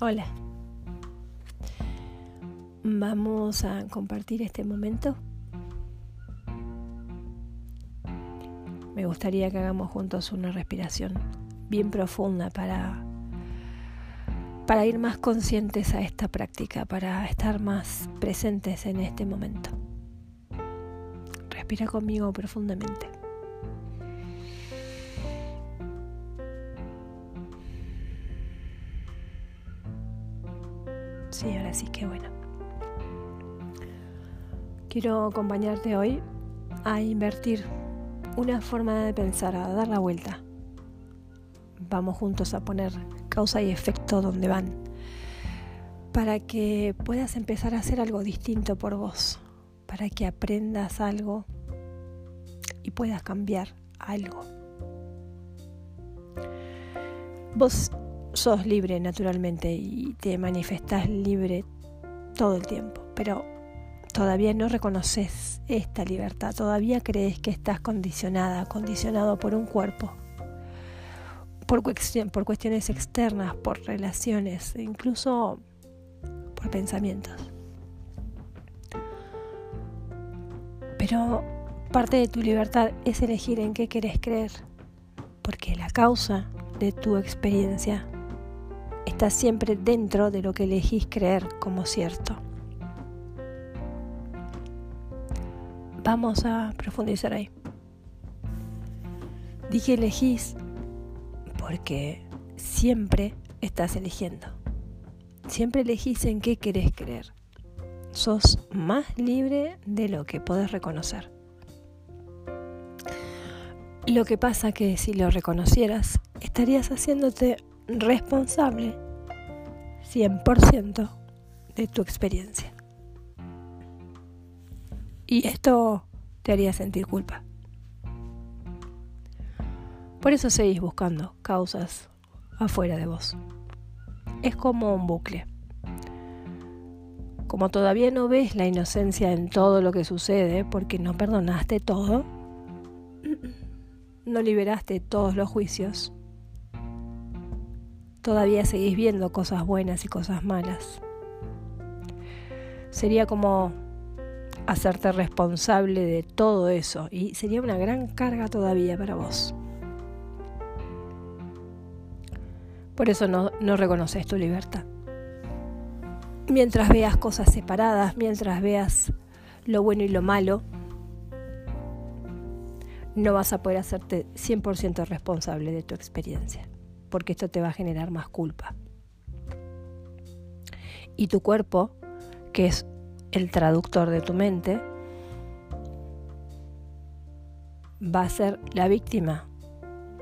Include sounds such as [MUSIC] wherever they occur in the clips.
Hola. Vamos a compartir este momento. Me gustaría que hagamos juntos una respiración bien profunda para para ir más conscientes a esta práctica, para estar más presentes en este momento. Respira conmigo profundamente. Sí, ahora sí que bueno. Quiero acompañarte hoy a invertir una forma de pensar, a dar la vuelta. Vamos juntos a poner causa y efecto donde van, para que puedas empezar a hacer algo distinto por vos, para que aprendas algo y puedas cambiar algo. Vos sos libre naturalmente y te manifestás libre todo el tiempo, pero todavía no reconoces esta libertad, todavía crees que estás condicionada, condicionado por un cuerpo, por, cuestiones externas, por relaciones, incluso por pensamientos. Pero parte de tu libertad es elegir en qué querés creer, porque la causa de tu experiencia está siempre dentro de lo que elegís creer como cierto. Vamos a profundizar ahí. Dije elegís porque siempre estás eligiendo. Siempre elegís en qué querés creer. Sos más libre de lo que podés reconocer. Lo que pasa que si lo reconocieras, estarías haciéndote responsable 100% de tu experiencia. Y esto te haría sentir culpa. Por eso seguís buscando causas afuera de vos. Es como un bucle. Como todavía no ves la inocencia en todo lo que sucede porque no perdonaste todo, [CLEARS THROAT] no liberaste todos los juicios, todavía seguís viendo cosas buenas y cosas malas. Sería como hacerte responsable de todo eso y sería una gran carga todavía para vos. Por eso no, no reconoces tu libertad. Mientras veas cosas separadas, mientras veas lo bueno y lo malo, no vas a poder hacerte 100% responsable de tu experiencia porque esto te va a generar más culpa. Y tu cuerpo, que es el traductor de tu mente, va a ser la víctima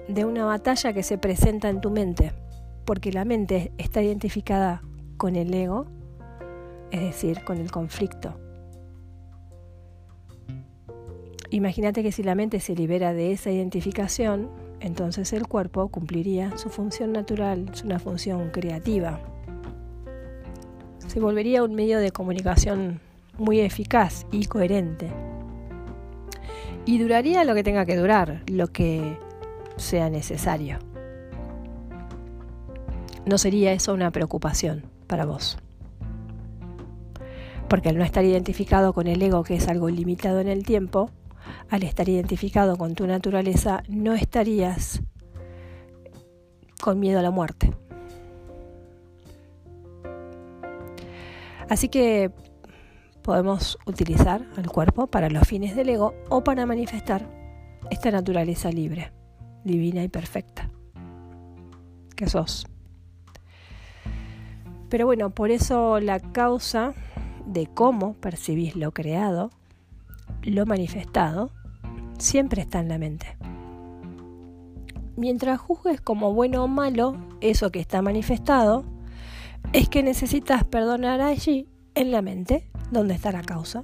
de una batalla que se presenta en tu mente, porque la mente está identificada con el ego, es decir, con el conflicto. Imagínate que si la mente se libera de esa identificación, entonces el cuerpo cumpliría su función natural, una función creativa. Se volvería un medio de comunicación muy eficaz y coherente. Y duraría lo que tenga que durar, lo que sea necesario. No sería eso una preocupación para vos. Porque al no estar identificado con el ego, que es algo limitado en el tiempo, al estar identificado con tu naturaleza, no estarías con miedo a la muerte. Así que podemos utilizar al cuerpo para los fines del ego o para manifestar esta naturaleza libre, divina y perfecta que sos. Pero bueno, por eso la causa de cómo percibís lo creado lo manifestado siempre está en la mente. Mientras juzgues como bueno o malo eso que está manifestado, es que necesitas perdonar allí, en la mente, donde está la causa.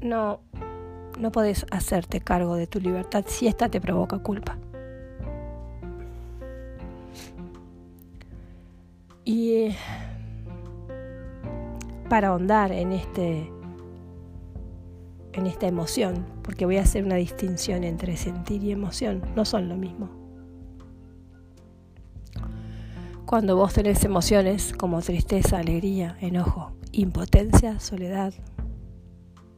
No, no podés hacerte cargo de tu libertad si ésta te provoca culpa. Y para ahondar en este en esta emoción, porque voy a hacer una distinción entre sentir y emoción, no son lo mismo. Cuando vos tenés emociones como tristeza, alegría, enojo, impotencia, soledad,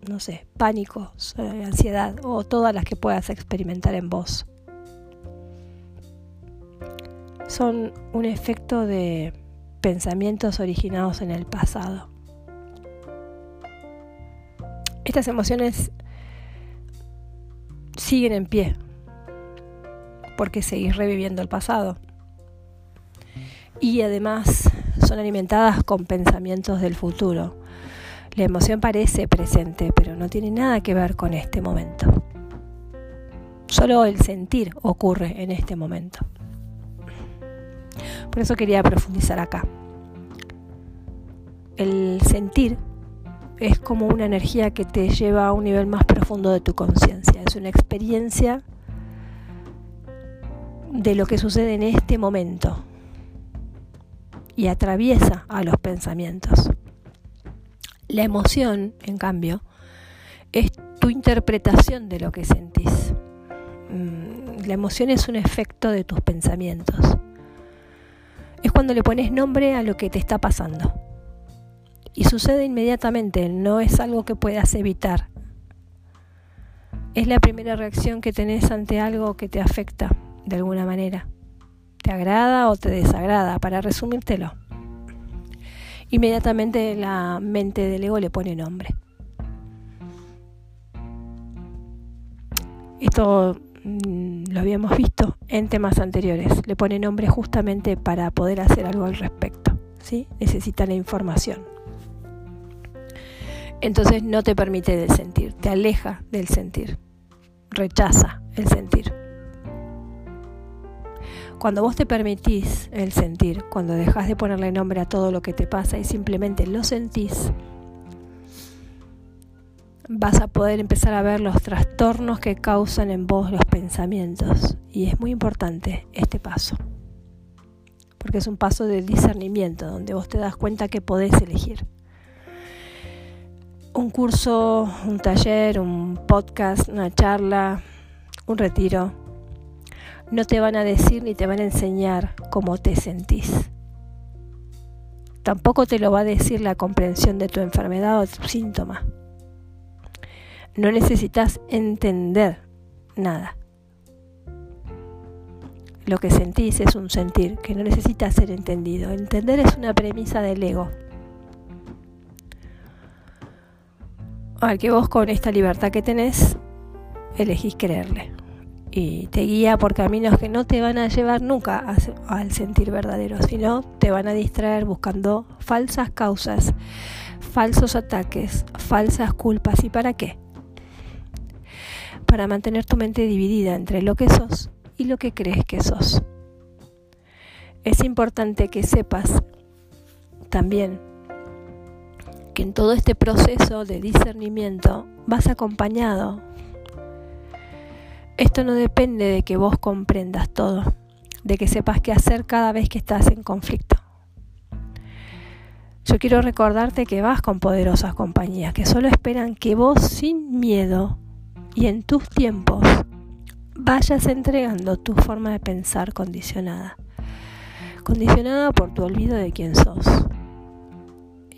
no sé, pánico, ansiedad o todas las que puedas experimentar en vos. Son un efecto de pensamientos originados en el pasado. Estas emociones siguen en pie porque seguís reviviendo el pasado. Y además son alimentadas con pensamientos del futuro. La emoción parece presente, pero no tiene nada que ver con este momento. Solo el sentir ocurre en este momento. Por eso quería profundizar acá. El sentir es como una energía que te lleva a un nivel más profundo de tu conciencia. Es una experiencia de lo que sucede en este momento y atraviesa a los pensamientos. La emoción, en cambio, es tu interpretación de lo que sentís. Mm, la emoción es un efecto de tus pensamientos. Es cuando le pones nombre a lo que te está pasando y sucede inmediatamente, no es algo que puedas evitar. Es la primera reacción que tenés ante algo que te afecta de alguna manera. ¿Te agrada o te desagrada? Para resumírtelo. Inmediatamente la mente del ego le pone nombre. Esto mm, lo habíamos visto en temas anteriores. Le pone nombre justamente para poder hacer algo al respecto. ¿sí? Necesita la información entonces no te permite del sentir, te aleja del sentir, rechaza el sentir. Cuando vos te permitís el sentir, cuando dejas de ponerle nombre a todo lo que te pasa y simplemente lo sentís, vas a poder empezar a ver los trastornos que causan en vos los pensamientos. Y es muy importante este paso, porque es un paso de discernimiento, donde vos te das cuenta que podés elegir un curso, un taller, un podcast, una charla, un retiro, no te van a decir ni te van a enseñar cómo te sentís. Tampoco te lo va a decir la comprensión de tu enfermedad o tu síntoma. No necesitas entender nada. Lo que sentís es un sentir que no necesita ser entendido. Entender es una premisa del ego. Al que vos con esta libertad que tenés elegís creerle. Y te guía por caminos que no te van a llevar nunca al sentir verdadero, sino te van a distraer buscando falsas causas, falsos ataques, falsas culpas. ¿Y para qué? Para mantener tu mente dividida entre lo que sos y lo que crees que sos. Es importante que sepas también que en todo este proceso de discernimiento vas acompañado. Esto no depende de que vos comprendas todo, de que sepas qué hacer cada vez que estás en conflicto. Yo quiero recordarte que vas con poderosas compañías que solo esperan que vos sin miedo y en tus tiempos vayas entregando tu forma de pensar condicionada, condicionada por tu olvido de quién sos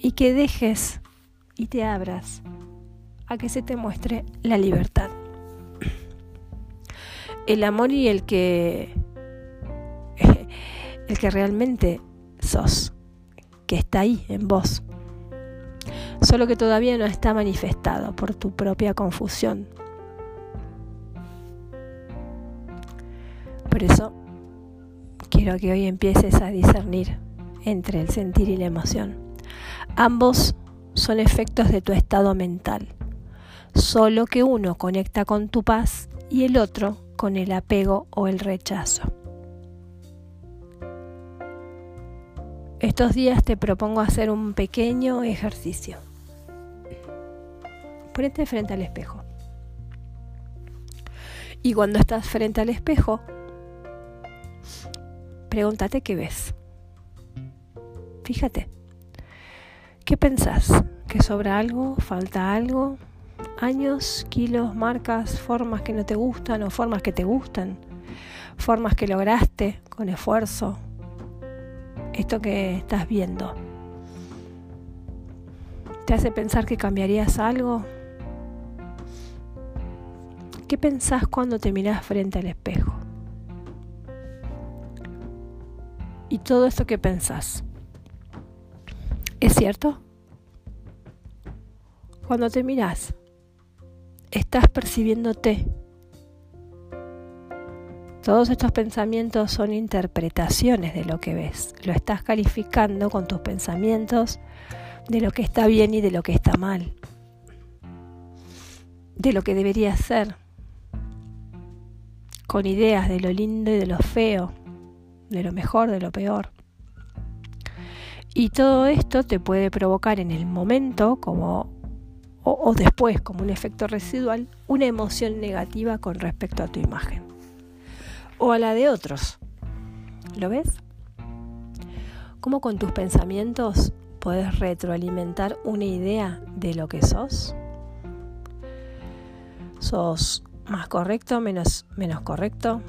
y que dejes y te abras a que se te muestre la libertad. El amor y el que [LAUGHS] el que realmente sos, que está ahí en vos. Solo que todavía no está manifestado por tu propia confusión. Por eso quiero que hoy empieces a discernir entre el sentir y la emoción. Ambos son efectos de tu estado mental, solo que uno conecta con tu paz y el otro con el apego o el rechazo. Estos días te propongo hacer un pequeño ejercicio. Ponete frente al espejo. Y cuando estás frente al espejo, pregúntate qué ves. Fíjate. ¿Qué pensás? ¿Que sobra algo? ¿Falta algo? ¿Años, kilos, marcas, formas que no te gustan o formas que te gustan? ¿Formas que lograste con esfuerzo? esto que estás viendo, ¿te hace pensar que cambiarías algo? ¿Qué pensás cuando te mirás frente al espejo? Y todo esto que pensás, ¿es cierto? Cuando te mirás, estás percibiéndote. Todos estos pensamientos son interpretaciones de lo que ves. Lo estás calificando con tus pensamientos de lo que está bien y de lo que está mal. De lo que debería ser. Con ideas de lo lindo y de lo feo. De lo mejor, de lo peor. Y todo esto te puede provocar en el momento como o, después como un efecto residual una emoción negativa con respecto a tu imagen o a la de otros. ¿Lo ves? ¿Cómo con tus pensamientos puedes retroalimentar una idea de lo que sos? ¿Sos más correcto, menos, menos correcto?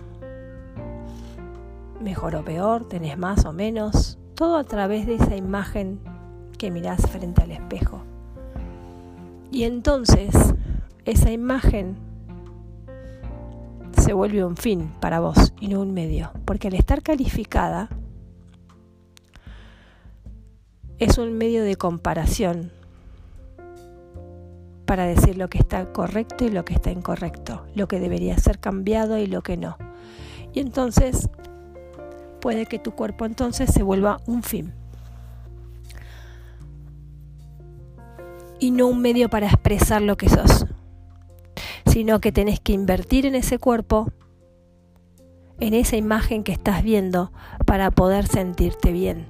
¿Mejor o peor? ¿Tenés más o menos? Todo a través de esa imagen que mirás frente al espejo. Y entonces esa imagen se vuelve un fin para vos y no un medio, porque al estar calificada es un medio de comparación para decir lo que está correcto y lo que está incorrecto, lo que debería ser cambiado y lo que no. Y entonces puede que tu cuerpo entonces se vuelva un fin. y no un medio para expresar lo que sos, sino que tenés que invertir en ese cuerpo, en esa imagen que estás viendo para poder sentirte bien.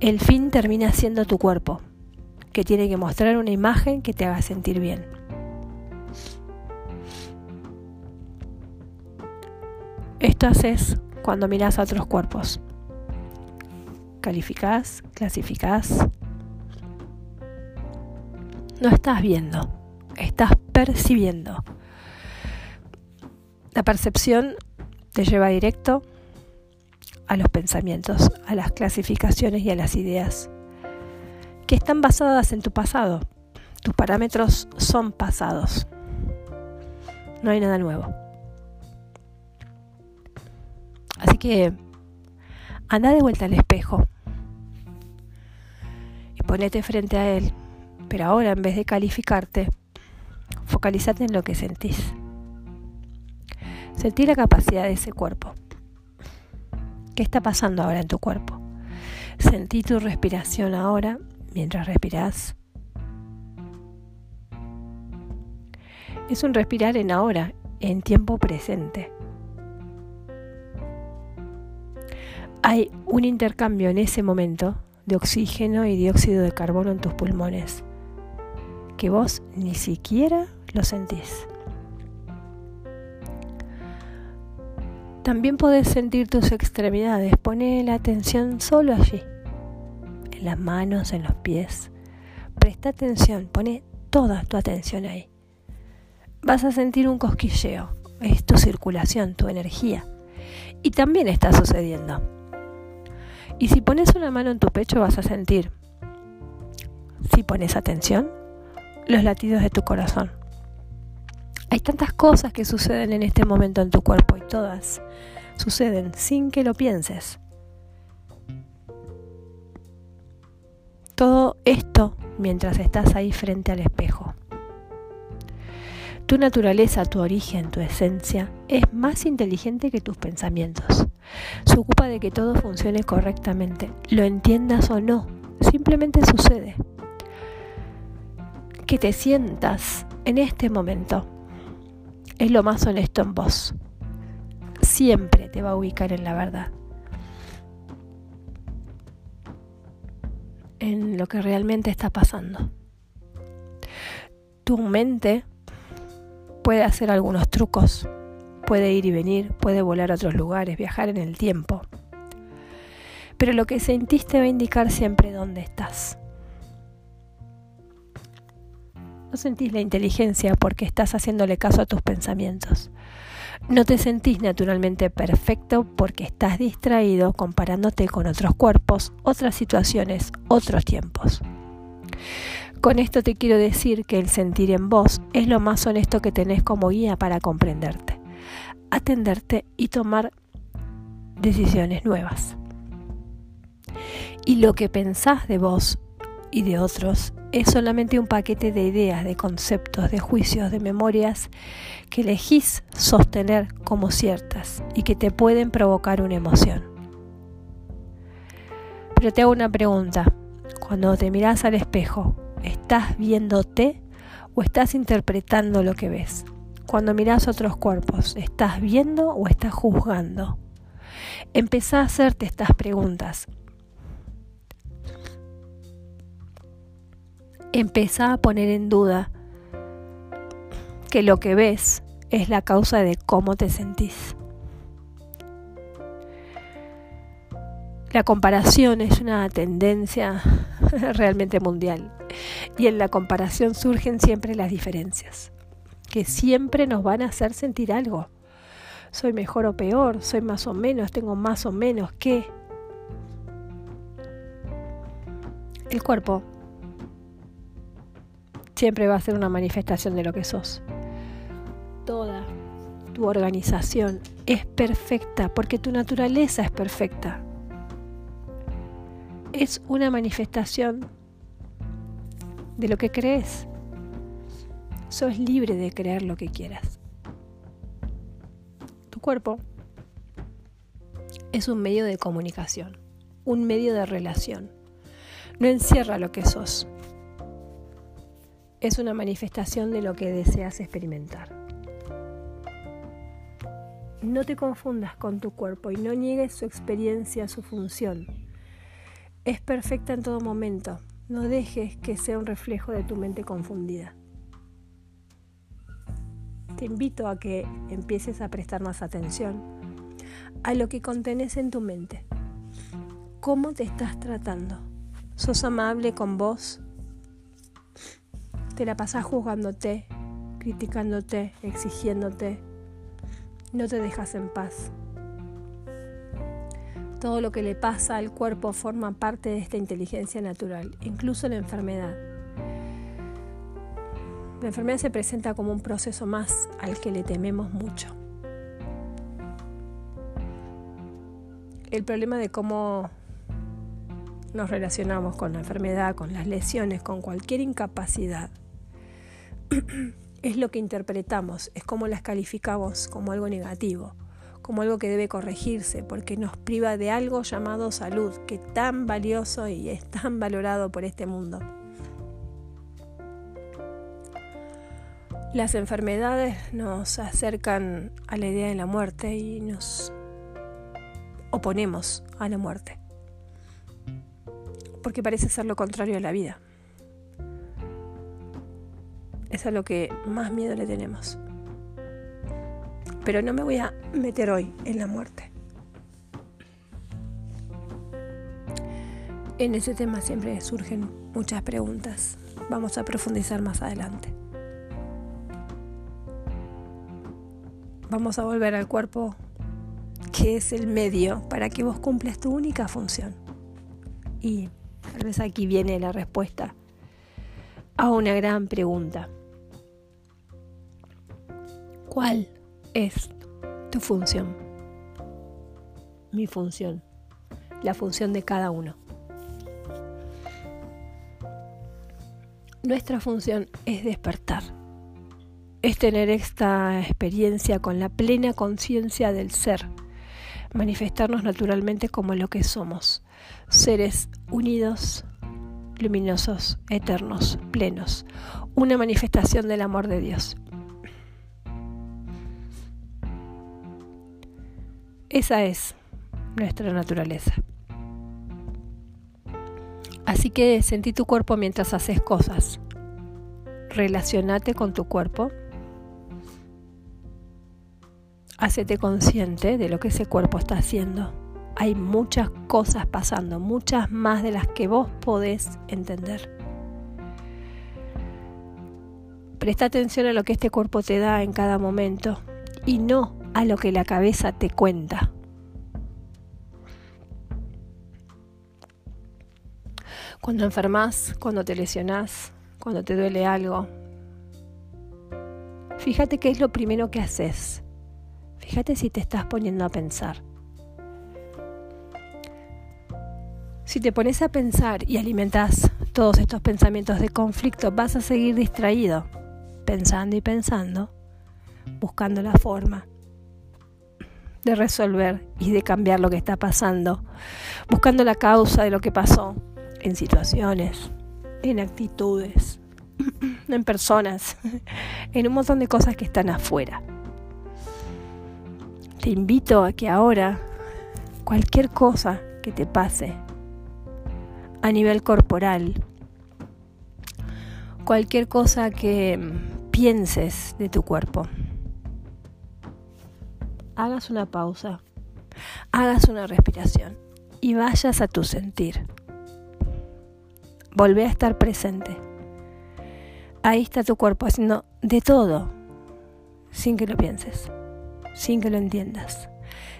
El fin termina siendo tu cuerpo, que tiene que mostrar una imagen que te haga sentir bien. Esto haces cuando miras a otros cuerpos. Calificás, clasificás, no estás viendo, estás percibiendo. La percepción te lleva directo a los pensamientos, a las clasificaciones y a las ideas que están basadas en tu pasado. Tus parámetros son pasados. No hay nada nuevo. Así que anda de vuelta al espejo y ponete frente a él pero ahora en vez de calificarte, focalízate en lo que sentís. Sentí la capacidad de ese cuerpo. ¿Qué está pasando ahora en tu cuerpo? Sentí tu respiración ahora mientras respiras. Es un respirar en ahora, en tiempo presente. Hay un intercambio en ese momento de oxígeno y dióxido de carbono en tus pulmones que vos ni siquiera lo sentís. También podés sentir tus extremidades. Pone la atención solo allí, en las manos, en los pies. Presta atención, pone toda tu atención ahí. Vas a sentir un cosquilleo. Es tu circulación, tu energía. Y también está sucediendo. Y si pones una mano en tu pecho vas a sentir, si pones atención, los latidos de tu corazón. Hay tantas cosas que suceden en este momento en tu cuerpo y todas suceden sin que lo pienses. Todo esto mientras estás ahí frente al espejo. Tu naturaleza, tu origen, tu esencia es más inteligente que tus pensamientos. Se ocupa de que todo funcione correctamente, lo entiendas o no, simplemente sucede que te sientas en este momento es lo más honesto en vos. Siempre te va a ubicar en la verdad. En lo que realmente está pasando. Tu mente puede hacer algunos trucos, puede ir y venir, puede volar a otros lugares, viajar en el tiempo. Pero lo que sentiste va a indicar siempre dónde estás. No sentís la inteligencia porque estás haciéndole caso a tus pensamientos. No te sentís naturalmente perfecto porque estás distraído comparándote con otros cuerpos, otras situaciones, otros tiempos. Con esto te quiero decir que el sentir en vos es lo más honesto que tenés como guía para comprenderte, atenderte y tomar decisiones nuevas. Y lo que pensás de vos y de otros es solamente un paquete de ideas, de conceptos, de juicios, de memorias que elegís sostener como ciertas y que te pueden provocar una emoción. Pero te hago una pregunta. Cuando te miras al espejo, ¿estás viéndote o estás interpretando lo que ves? Cuando miras otros cuerpos, ¿estás viendo o estás juzgando? Empezá a hacerte estas preguntas Empezá a poner en duda que lo que ves es la causa de cómo te sentís. La comparación es una tendencia [LAUGHS] realmente mundial y en la comparación surgen siempre las diferencias, que siempre nos van a hacer sentir algo. Soy mejor o peor, soy más o menos, tengo más o menos que... El cuerpo siempre va a ser una manifestación de lo que sos. Toda tu organización es perfecta porque tu naturaleza es perfecta. Es una manifestación de lo que crees. Sos libre de creer lo que quieras. Tu cuerpo es un medio de comunicación, un medio de relación. No encierra lo que sos, es una manifestación de lo que deseas experimentar. No te confundas con tu cuerpo y no niegues su experiencia, su función. Es perfecta en todo momento. No dejes que sea un reflejo de tu mente confundida. Te invito a que empieces a prestar más atención a lo que contenés en tu mente. ¿Cómo te estás tratando? ¿Sos amable con vos te la pasas juzgándote, criticándote, exigiéndote. No te dejas en paz. Todo lo que le pasa al cuerpo forma parte de esta inteligencia natural, incluso la enfermedad. La enfermedad se presenta como un proceso más al que le tememos mucho. El problema de cómo nos relacionamos con la enfermedad, con las lesiones, con cualquier incapacidad, [CLEARS THROAT] es lo que interpretamos, es como las calificamos como algo negativo, como algo que debe corregirse, porque nos priva de algo llamado salud, que es tan valioso y es tan valorado por este mundo. Las enfermedades nos acercan a la idea de la muerte y nos oponemos a la muerte, porque parece ser lo contrario a la vida. Es a lo que más miedo le tenemos. Pero no me voy a meter hoy en la muerte. En ese tema siempre surgen muchas preguntas. Vamos a profundizar más adelante. Vamos a volver al cuerpo que es el medio para que vos cumplas tu única función. Y tal vez aquí viene la respuesta a una gran pregunta. ¿Cuál es tu función? Mi función, la función de cada uno. Nuestra función es despertar, es tener esta experiencia con la plena conciencia del ser, manifestarnos naturalmente como lo que somos, seres unidos, luminosos, eternos, plenos, una manifestación del amor de Dios. Esa es nuestra naturaleza. Así que sentí tu cuerpo mientras haces cosas. Relacionate con tu cuerpo. Hacete consciente de lo que ese cuerpo está haciendo. Hay muchas cosas pasando, muchas más de las que vos podés entender. Presta atención a lo que este cuerpo te da en cada momento y no a lo que la cabeza te cuenta. Cuando enfermas, cuando te lesionas, cuando te duele algo, fíjate qué es lo primero que haces. Fíjate si te estás poniendo a pensar. Si te pones a pensar y alimentas todos estos pensamientos de conflicto, vas a seguir distraído, pensando y pensando, buscando la forma de resolver y de cambiar lo que está pasando, buscando la causa de lo que pasó en situaciones, en actitudes, [CLEARS THROAT] en personas, [LAUGHS] en un montón de cosas que están afuera. Te invito a que ahora cualquier cosa que te pase a nivel corporal, cualquier cosa que pienses de tu cuerpo, hagas una pausa, hagas una respiración y vayas a tu sentir. Volvé a estar presente. Ahí está tu cuerpo haciendo de todo, sin que lo pienses, sin que lo entiendas,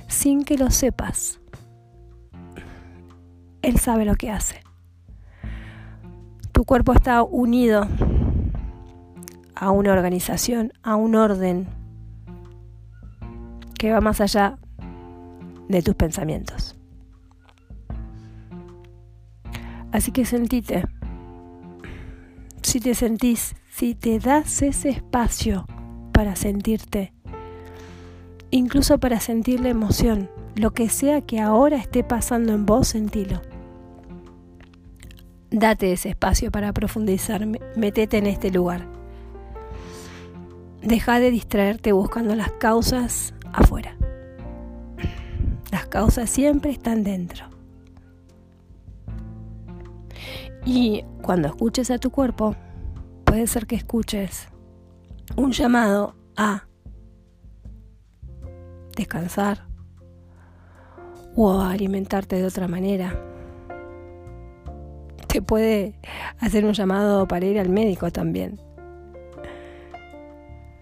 sin que lo sepas. Él sabe lo que hace. Tu cuerpo está unido a una organización, a un orden que va más allá de tus pensamientos. Así que sentite. Si te sentís, si te das ese espacio para sentirte, incluso para sentir la emoción, lo que sea que ahora esté pasando en vos, sentilo. Date ese espacio para profundizar, metete en este lugar. Deja de distraerte buscando las causas afuera. Las causas siempre están dentro. Y cuando escuches a tu cuerpo, puede ser que escuches un llamado a descansar o a alimentarte de otra manera. Te puede hacer un llamado para ir al médico también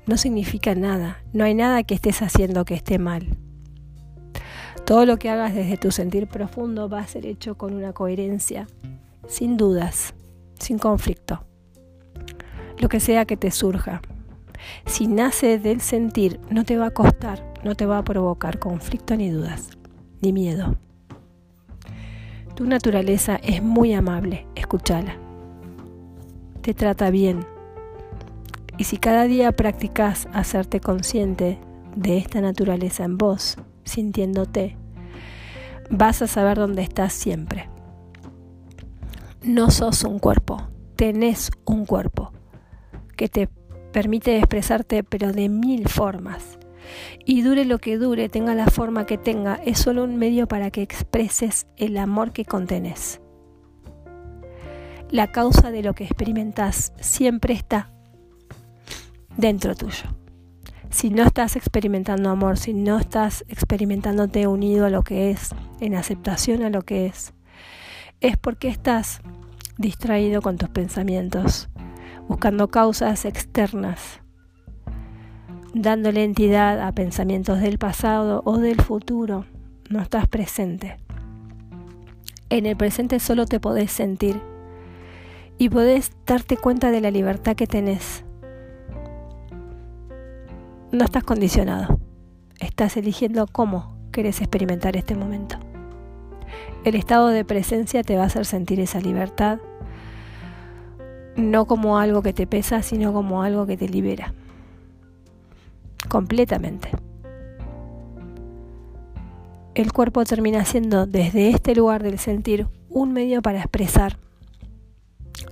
no significa nada. No hay nada que estés haciendo que esté mal. Todo lo que hagas desde tu sentir profundo va a ser hecho con una coherencia, sin dudas, sin conflicto. Lo que sea que te surja. Si nace del sentir, no te va a costar, no te va a provocar conflicto ni dudas, ni miedo. Tu naturaleza es muy amable, escúchala. Te trata bien, y si cada día practicas hacerte consciente de esta naturaleza en vos, sintiéndote, vas a saber dónde estás siempre. No sos un cuerpo, tenés un cuerpo que te permite expresarte pero de mil formas. Y dure lo que dure, tenga la forma que tenga, es solo un medio para que expreses el amor que contenés. La causa de lo que experimentas siempre está dentro tuyo. Si no estás experimentando amor, si no estás experimentándote unido a lo que es, en aceptación a lo que es, es porque estás distraído con tus pensamientos, buscando causas externas, dándole entidad a pensamientos del pasado o del futuro. No estás presente. En el presente solo te podés sentir y podés darte cuenta de la libertad que tenés no estás condicionado. Estás eligiendo cómo querés experimentar este momento. El estado de presencia te va a hacer sentir esa libertad, no como algo que te pesa, sino como algo que te libera. Completamente. El cuerpo termina siendo desde este lugar del sentir un medio para expresar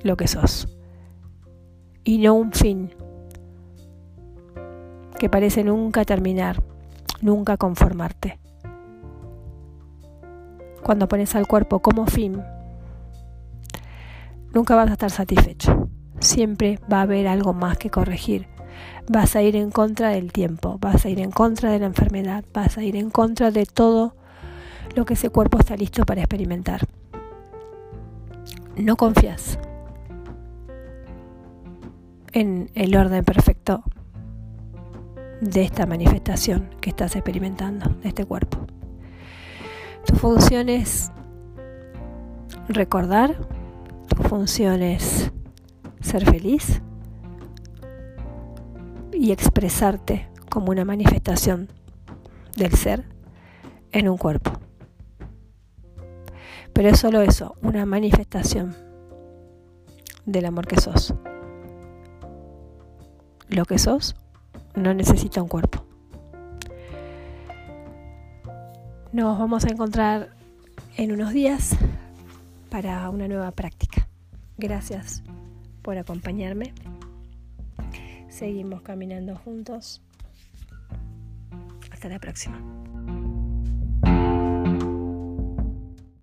lo que sos y no un fin que parece nunca terminar, nunca conformarte. Cuando pones al cuerpo como fin, nunca vas a estar satisfecho. Siempre va a haber algo más que corregir. Vas a ir en contra del tiempo, vas a ir en contra de la enfermedad, vas a ir en contra de todo lo que ese cuerpo está listo para experimentar. No confías en el orden perfecto de esta manifestación que estás experimentando, de este cuerpo. Tu función es recordar, tu función es ser feliz y expresarte como una manifestación del ser en un cuerpo. Pero es solo eso, una manifestación del amor que sos. Lo que sos no necesita un cuerpo. Nos vamos a encontrar en unos días para una nueva práctica. Gracias por acompañarme. Seguimos caminando juntos. Hasta la próxima.